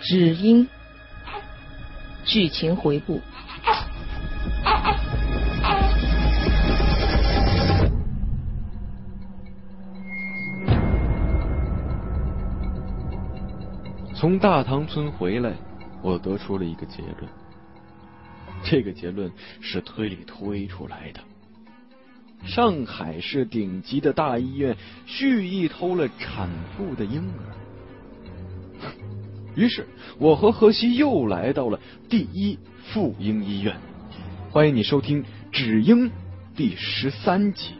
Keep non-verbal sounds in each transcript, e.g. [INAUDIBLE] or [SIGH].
只因剧情回顾。从大塘村回来，我得出了一个结论。这个结论是推理推出来的。上海市顶级的大医院蓄意偷了产妇的婴儿。于是，我和何西又来到了第一妇婴医院。欢迎你收听《只婴》第十三集。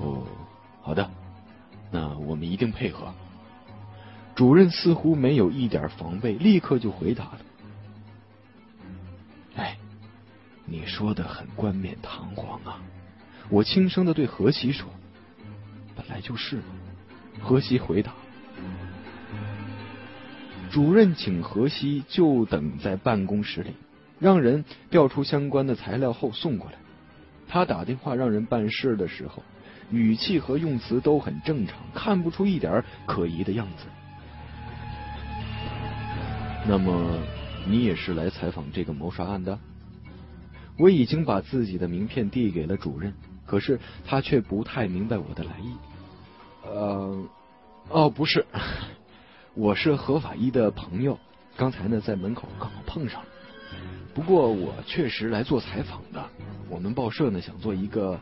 哦，好的，那我们一定配合。主任似乎没有一点防备，立刻就回答了：“你说的很冠冕堂皇啊！”我轻声的对何西说：“本来就是。”何西回答。主任请何西就等在办公室里，让人调出相关的材料后送过来。他打电话让人办事的时候。语气和用词都很正常，看不出一点可疑的样子。那么，你也是来采访这个谋杀案的？我已经把自己的名片递给了主任，可是他却不太明白我的来意。呃，哦，不是，[LAUGHS] 我是何法医的朋友，刚才呢在门口刚好碰上了。不过我确实来做采访的，我们报社呢想做一个。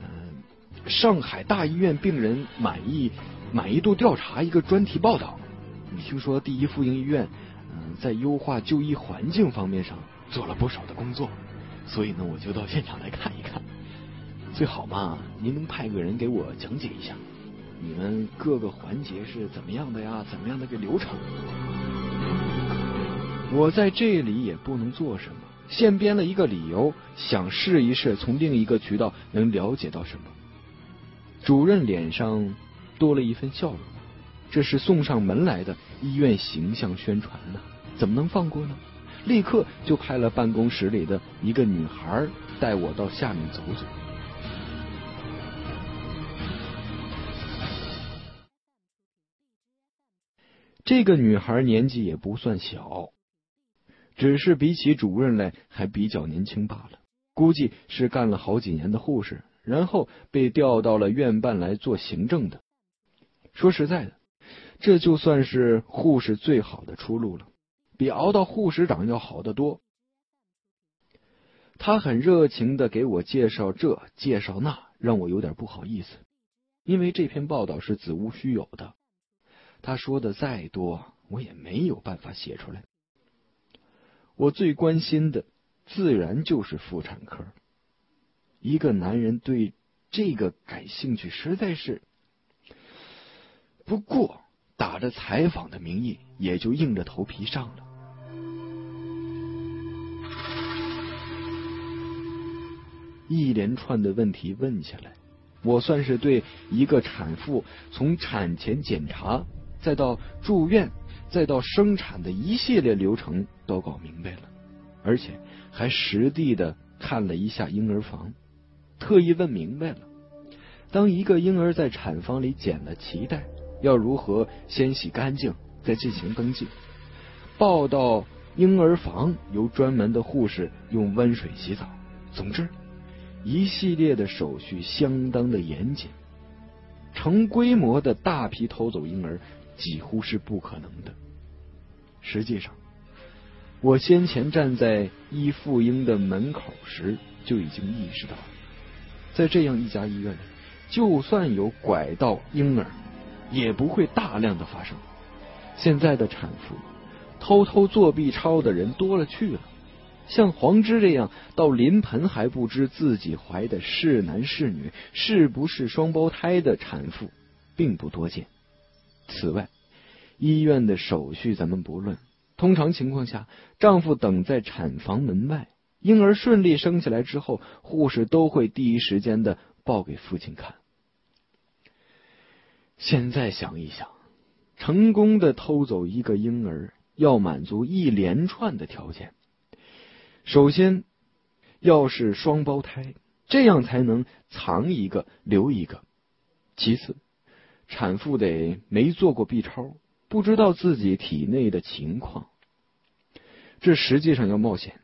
嗯上海大医院病人满意满意度调查一个专题报道。听说第一妇婴医院嗯在优化就医环境方面上做了不少的工作，所以呢我就到现场来看一看。最好嘛，您能派个人给我讲解一下，你们各个环节是怎么样的呀？怎么样的个流程？我在这里也不能做什么，现编了一个理由，想试一试从另一个渠道能了解到什么。主任脸上多了一份笑容，这是送上门来的医院形象宣传呢，怎么能放过呢？立刻就派了办公室里的一个女孩带我到下面走走。这个女孩年纪也不算小，只是比起主任来还比较年轻罢了，估计是干了好几年的护士。然后被调到了院办来做行政的。说实在的，这就算是护士最好的出路了，比熬到护士长要好得多。他很热情的给我介绍这介绍那，让我有点不好意思，因为这篇报道是子无虚有的。他说的再多，我也没有办法写出来。我最关心的自然就是妇产科。一个男人对这个感兴趣，实在是。不过打着采访的名义，也就硬着头皮上了。一连串的问题问下来，我算是对一个产妇从产前检查，再到住院，再到生产的一系列流程都搞明白了，而且还实地的看了一下婴儿房。特意问明白了，当一个婴儿在产房里剪了脐带，要如何先洗干净，再进行登记，抱到婴儿房由专门的护士用温水洗澡。总之，一系列的手续相当的严谨，成规模的大批偷走婴儿几乎是不可能的。实际上，我先前站在医妇婴的门口时就已经意识到了。在这样一家医院里，就算有拐盗婴儿，也不会大量的发生。现在的产妇偷偷做 B 超的人多了去了，像黄之这样到临盆还不知自己怀的是男是女，是不是双胞胎的产妇，并不多见。此外，医院的手续咱们不论，通常情况下，丈夫等在产房门外。婴儿顺利生下来之后，护士都会第一时间的报给父亲看。现在想一想，成功的偷走一个婴儿，要满足一连串的条件，首先要是双胞胎，这样才能藏一个留一个。其次，产妇得没做过 B 超，不知道自己体内的情况。这实际上要冒险，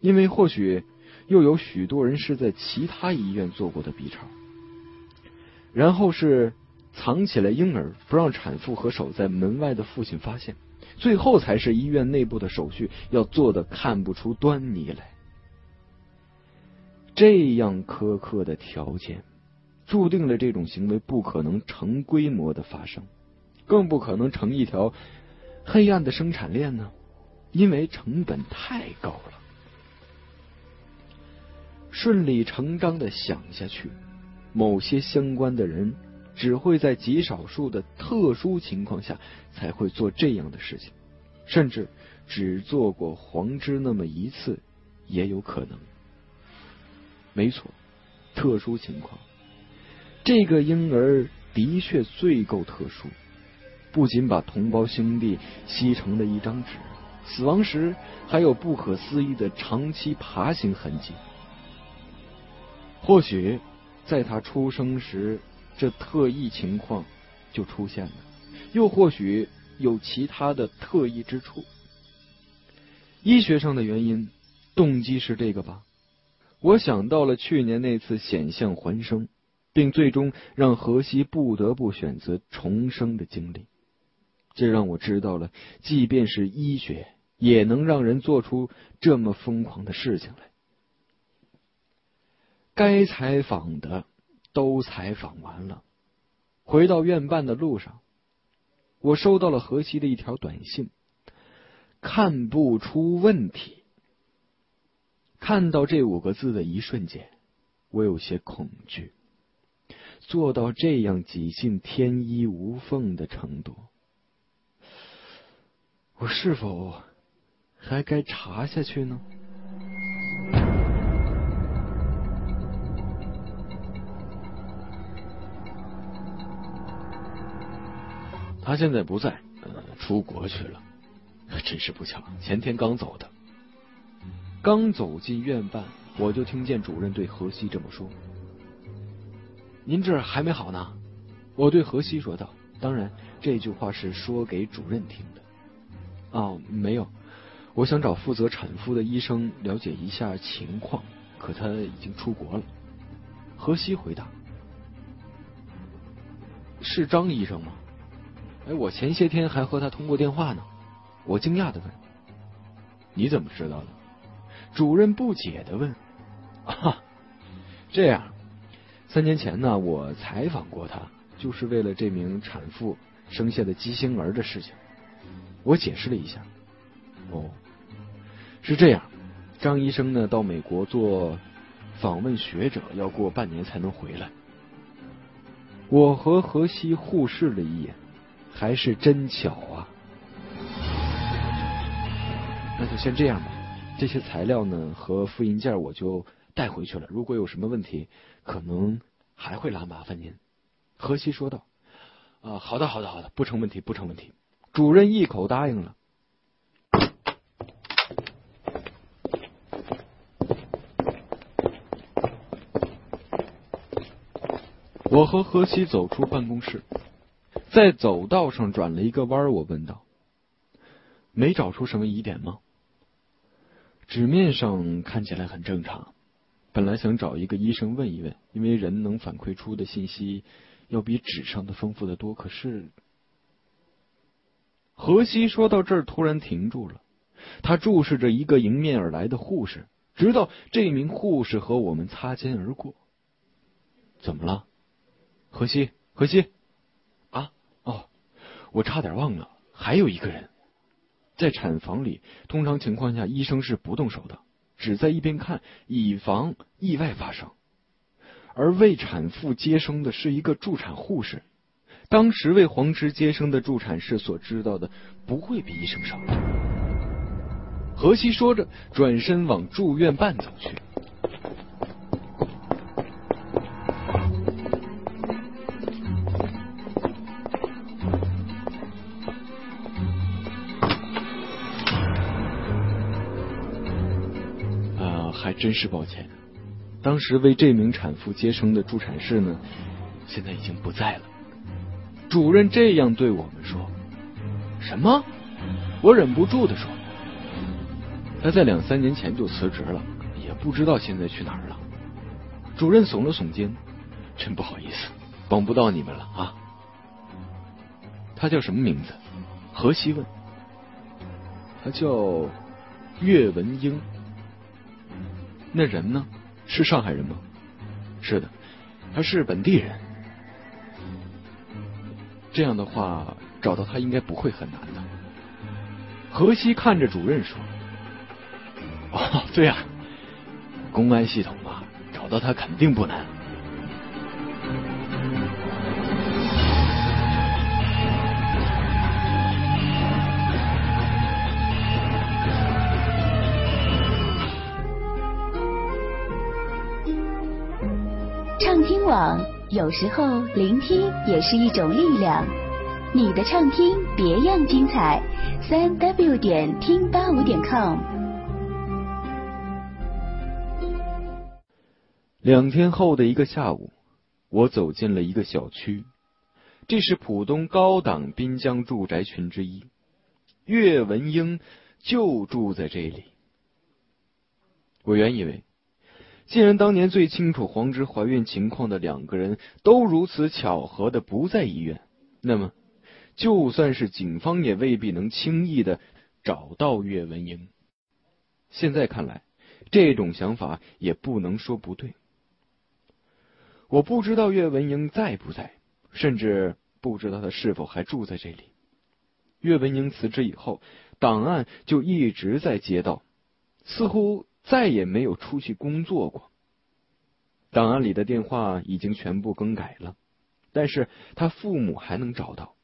因为或许又有许多人是在其他医院做过的 B 超。然后是藏起来婴儿，不让产妇和守在门外的父亲发现。最后才是医院内部的手续，要做的看不出端倪来。这样苛刻的条件，注定了这种行为不可能成规模的发生，更不可能成一条黑暗的生产链呢，因为成本太高了。顺理成章的想下去，某些相关的人。只会在极少数的特殊情况下才会做这样的事情，甚至只做过黄芝那么一次也有可能。没错，特殊情况，这个婴儿的确最够特殊，不仅把同胞兄弟吸成了一张纸，死亡时还有不可思议的长期爬行痕迹。或许在他出生时。这特异情况就出现了，又或许有其他的特异之处。医学上的原因，动机是这个吧？我想到了去年那次险象环生，并最终让荷西不得不选择重生的经历。这让我知道了，即便是医学，也能让人做出这么疯狂的事情来。该采访的。都采访完了，回到院办的路上，我收到了何西的一条短信，看不出问题。看到这五个字的一瞬间，我有些恐惧。做到这样几近天衣无缝的程度，我是否还该查下去呢？他现在不在，出国去了。真是不巧，前天刚走的。刚走进院办，我就听见主任对何西这么说：“您这还没好呢。”我对何西说道：“当然，这句话是说给主任听的。”哦，没有，我想找负责产妇的医生了解一下情况，可他已经出国了。何西回答：“是张医生吗？”哎，我前些天还和他通过电话呢。我惊讶的问：“你怎么知道的？”主任不解的问：“啊，这样，三年前呢，我采访过他，就是为了这名产妇生下的畸形儿的事情。”我解释了一下：“哦，是这样，张医生呢，到美国做访问学者，要过半年才能回来。”我和何西互视了一眼。还是真巧啊！那就先这样吧。这些材料呢和复印件我就带回去了。如果有什么问题，可能还会来麻烦您。何西说道：“啊，好的，好的，好的，不成问题，不成问题。”主任一口答应了。我和何西走出办公室。在走道上转了一个弯，我问道：“没找出什么疑点吗？”纸面上看起来很正常。本来想找一个医生问一问，因为人能反馈出的信息要比纸上的丰富的多。可是，何西说到这儿突然停住了，他注视着一个迎面而来的护士，直到这名护士和我们擦肩而过。怎么了，何西？何西？我差点忘了，还有一个人，在产房里，通常情况下，医生是不动手的，只在一边看，以防意外发生。而为产妇接生的是一个助产护士，当时为黄池接生的助产士所知道的不会比医生少。何西说着，转身往住院办走去。还真是抱歉。当时为这名产妇接生的助产士呢，现在已经不在了。主任这样对我们说：“什么？”我忍不住的说：“他在两三年前就辞职了，也不知道现在去哪儿了。”主任耸了耸肩：“真不好意思，帮不到你们了啊。”他叫什么名字？何西问。他叫岳文英。那人呢？是上海人吗？是的，他是本地人。这样的话，找到他应该不会很难的。何西看着主任说：“ [LAUGHS] 哦，对啊，公安系统啊，找到他肯定不难。”有时候聆听也是一种力量。你的畅听别样精彩，三 w 点听八五点 com。两天后的一个下午，我走进了一个小区，这是浦东高档滨江住宅群之一，岳文英就住在这里。我原以为。既然当年最清楚黄芝怀孕情况的两个人都如此巧合的不在医院，那么就算是警方也未必能轻易的找到岳文英。现在看来，这种想法也不能说不对。我不知道岳文英在不在，甚至不知道他是否还住在这里。岳文英辞职以后，档案就一直在街道，似乎。再也没有出去工作过。档案里的电话已经全部更改了，但是他父母还能找到。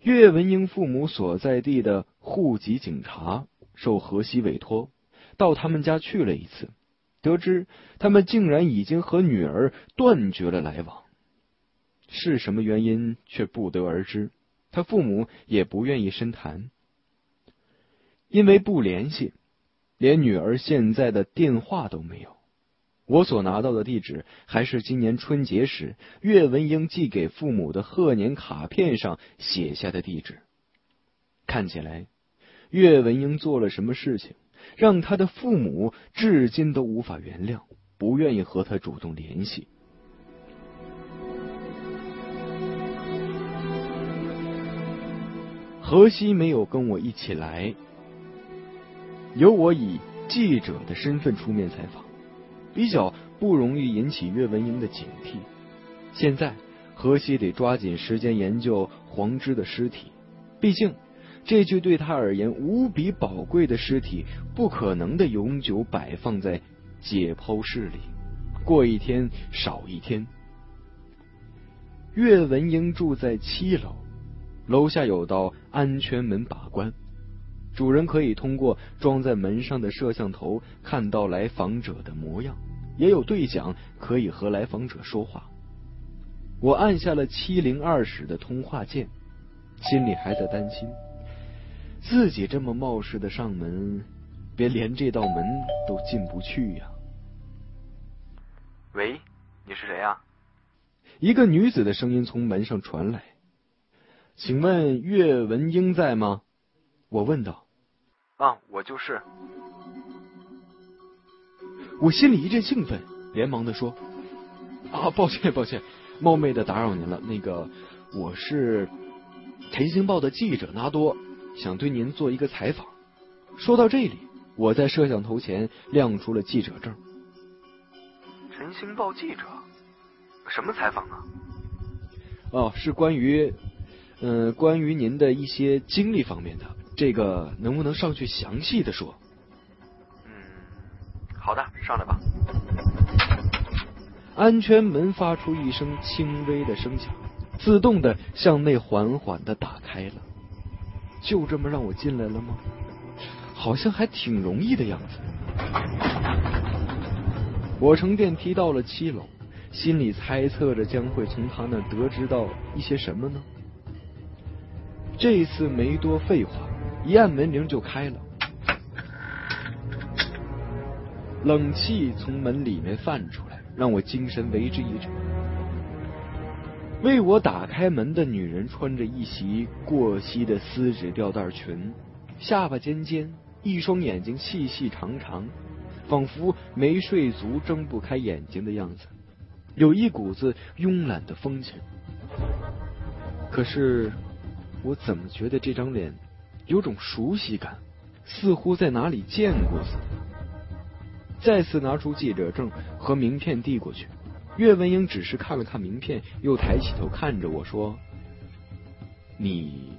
岳文英父母所在地的户籍警察受河西委托，到他们家去了一次，得知他们竟然已经和女儿断绝了来往。是什么原因却不得而知，他父母也不愿意深谈，因为不联系。连女儿现在的电话都没有，我所拿到的地址还是今年春节时岳文英寄给父母的贺年卡片上写下的地址。看起来，岳文英做了什么事情，让他的父母至今都无法原谅，不愿意和他主动联系。何西没有跟我一起来。由我以记者的身份出面采访，比较不容易引起岳文英的警惕。现在何西得抓紧时间研究黄芝的尸体，毕竟这具对他而言无比宝贵的尸体不可能的永久摆放在解剖室里，过一天少一天。岳文英住在七楼，楼下有道安全门把关。主人可以通过装在门上的摄像头看到来访者的模样，也有对讲可以和来访者说话。我按下了七零二室的通话键，心里还在担心，自己这么冒失的上门，别连这道门都进不去呀。喂，你是谁呀？一个女子的声音从门上传来，请问岳文英在吗？我问道：“啊，我就是。”我心里一阵兴奋，连忙的说：“啊，抱歉，抱歉，冒昧的打扰您了。那个，我是《晨星报》的记者纳多，想对您做一个采访。”说到这里，我在摄像头前亮出了记者证。《晨星报》记者？什么采访啊？哦，是关于，嗯，关于您的一些经历方面的。这个能不能上去详细的说？嗯，好的，上来吧。安全门发出一声轻微的声响，自动的向内缓缓的打开了。就这么让我进来了吗？好像还挺容易的样子。我乘电梯到了七楼，心里猜测着将会从他那得知到一些什么呢？这次没多废话。一按门铃就开了，冷气从门里面泛出来，让我精神为之一振。为我打开门的女人穿着一袭过膝的丝质吊带裙，下巴尖尖，一双眼睛细细长长，仿佛没睡足睁不开眼睛的样子，有一股子慵懒的风情。可是，我怎么觉得这张脸有种熟悉感，似乎在哪里见过似的？再次拿出记者证和名片递过去。岳文英只是看了看名片，又抬起头看着我说：“你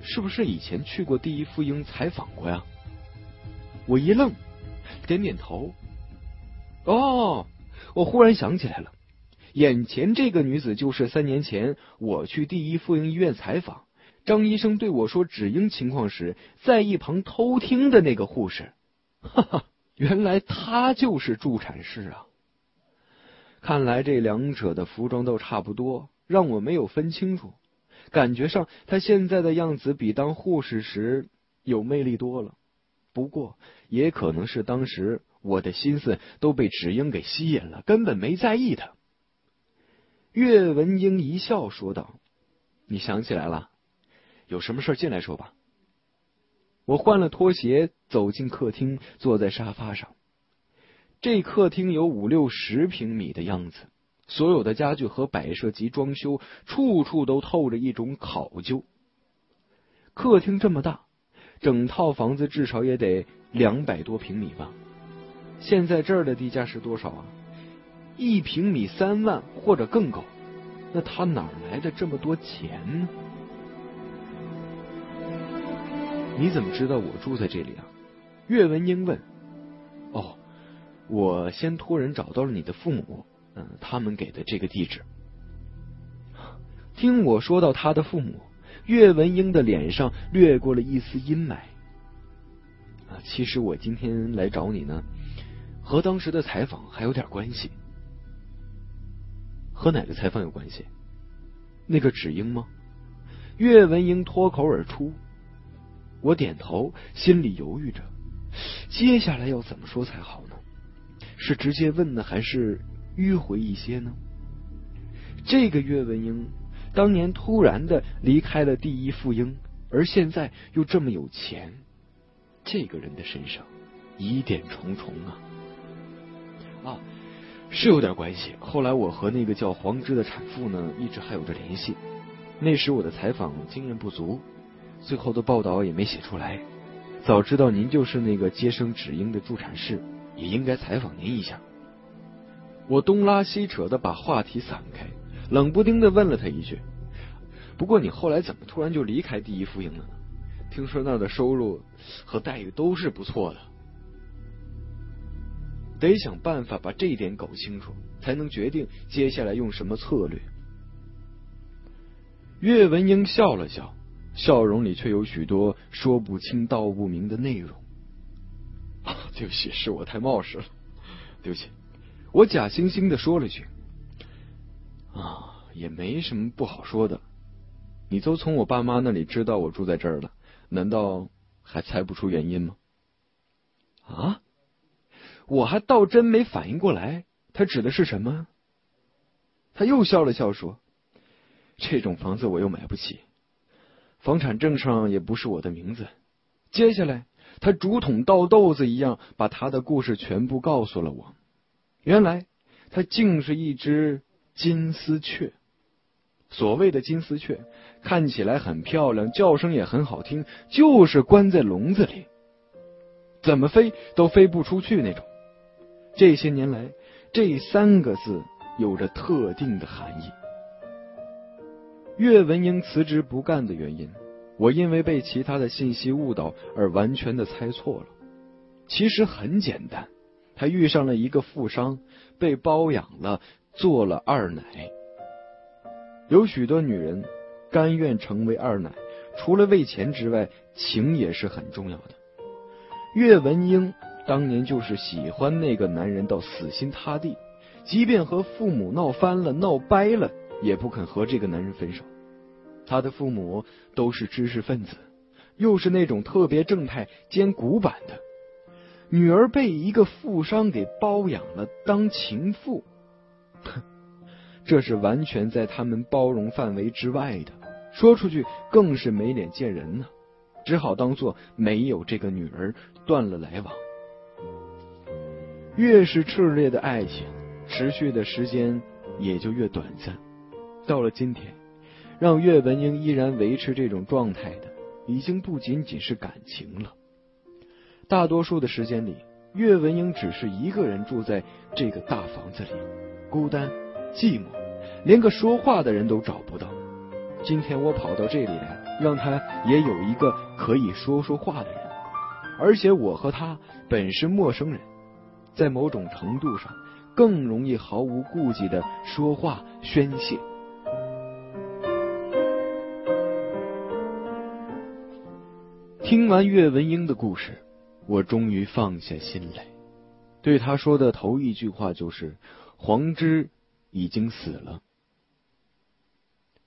是不是以前去过第一妇婴采访过呀？”我一愣，点点头。哦，我忽然想起来了，眼前这个女子就是三年前我去第一妇婴医院采访，张医生对我说止英情况时，在一旁偷听的那个护士。哈哈，原来她就是助产士啊！看来这两者的服装都差不多，让我没有分清楚。感觉上，她现在的样子比当护士时有魅力多了。不过，也可能是当时我的心思都被芷英给吸引了，根本没在意她。岳文英一笑说道：“你想起来了？有什么事进来说吧。”我换了拖鞋，走进客厅，坐在沙发上。这客厅有五六十平米的样子，所有的家具和摆设及装修，处处都透着一种考究。客厅这么大，整套房子至少也得两百多平米吧？现在这儿的地价是多少啊？一平米三万或者更高？那他哪来的这么多钱呢？你怎么知道我住在这里啊？岳文英问。哦。我先托人找到了你的父母，嗯，他们给的这个地址。听我说到他的父母，岳文英的脸上掠过了一丝阴霾。啊，其实我今天来找你呢，和当时的采访还有点关系。和哪个采访有关系？那个芷英吗？岳文英脱口而出。我点头，心里犹豫着，接下来要怎么说才好呢？是直接问呢，还是迂回一些呢？这个岳文英当年突然的离开了第一妇婴，而现在又这么有钱，这个人的身上疑点重重啊！啊，是有点关系。后来我和那个叫黄芝的产妇呢，一直还有着联系。那时我的采访经验不足，最后的报道也没写出来。早知道您就是那个接生芷婴的助产士。也应该采访您一下。我东拉西扯的把话题散开，冷不丁的问了他一句：“不过你后来怎么突然就离开第一妇婴了呢？听说那儿的收入和待遇都是不错的。”得想办法把这一点搞清楚，才能决定接下来用什么策略。岳文英笑了笑，笑容里却有许多说不清道不明的内容。对不起，是我太冒失了。对不起，我假惺惺的说了句：“啊，也没什么不好说的。你都从我爸妈那里知道我住在这儿了，难道还猜不出原因吗？”啊！我还倒真没反应过来，他指的是什么？他又笑了笑说：“这种房子我又买不起，房产证上也不是我的名字。接下来。”他竹筒倒豆子一样把他的故事全部告诉了我。原来他竟是一只金丝雀。所谓的金丝雀，看起来很漂亮，叫声也很好听，就是关在笼子里，怎么飞都飞不出去那种。这些年来，这三个字有着特定的含义。岳文英辞职不干的原因。我因为被其他的信息误导而完全的猜错了。其实很简单，他遇上了一个富商，被包养了，做了二奶。有许多女人甘愿成为二奶，除了为钱之外，情也是很重要的。岳文英当年就是喜欢那个男人到死心塌地，即便和父母闹翻了、闹掰了，也不肯和这个男人分手。他的父母都是知识分子，又是那种特别正派兼古板的。女儿被一个富商给包养了当情妇，哼，这是完全在他们包容范围之外的，说出去更是没脸见人呢。只好当做没有这个女儿，断了来往。越是炽烈的爱情，持续的时间也就越短暂。到了今天，让岳文英依然维持这种状态的，已经不仅仅是感情了。大多数的时间里，岳文英只是一个人住在这个大房子里，孤单、寂寞，连个说话的人都找不到。今天我跑到这里来。让他也有一个可以说说话的人，而且我和他本是陌生人，在某种程度上更容易毫无顾忌的说话宣泄。听完岳文英的故事，我终于放下心来。对他说的头一句话就是：“黄之已经死了。”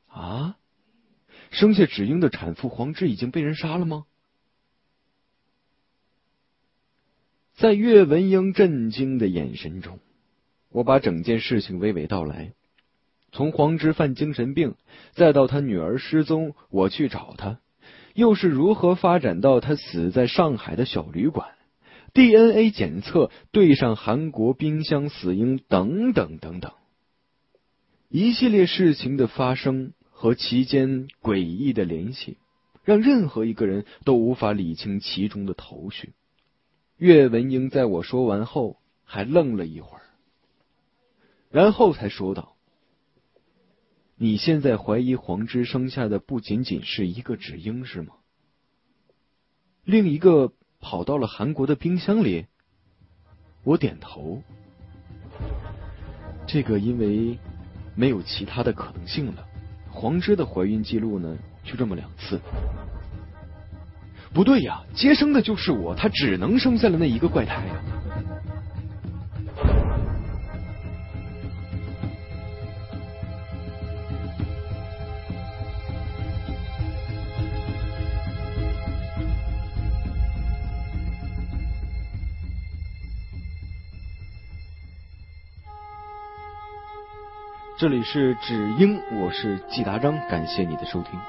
啊？生下芷英的产妇黄之已经被人杀了吗？在岳文英震惊的眼神中，我把整件事情娓娓道来。从黄之犯精神病，再到她女儿失踪，我去找她，又是如何发展到他死在上海的小旅馆？DNA 检测对上韩国冰箱死婴，等等等等，一系列事情的发生。和其间诡异的联系，让任何一个人都无法理清其中的头绪。岳文英在我说完后，还愣了一会儿，然后才说道：“你现在怀疑黄芝生下的不仅仅是一个芷英，是吗？另一个跑到了韩国的冰箱里？”我点头。这个因为没有其他的可能性了。黄芝的怀孕记录呢，就这么两次。不对呀，接生的就是我，他只能生下了那一个怪胎呀。这里是只因，我是季达章，感谢你的收听。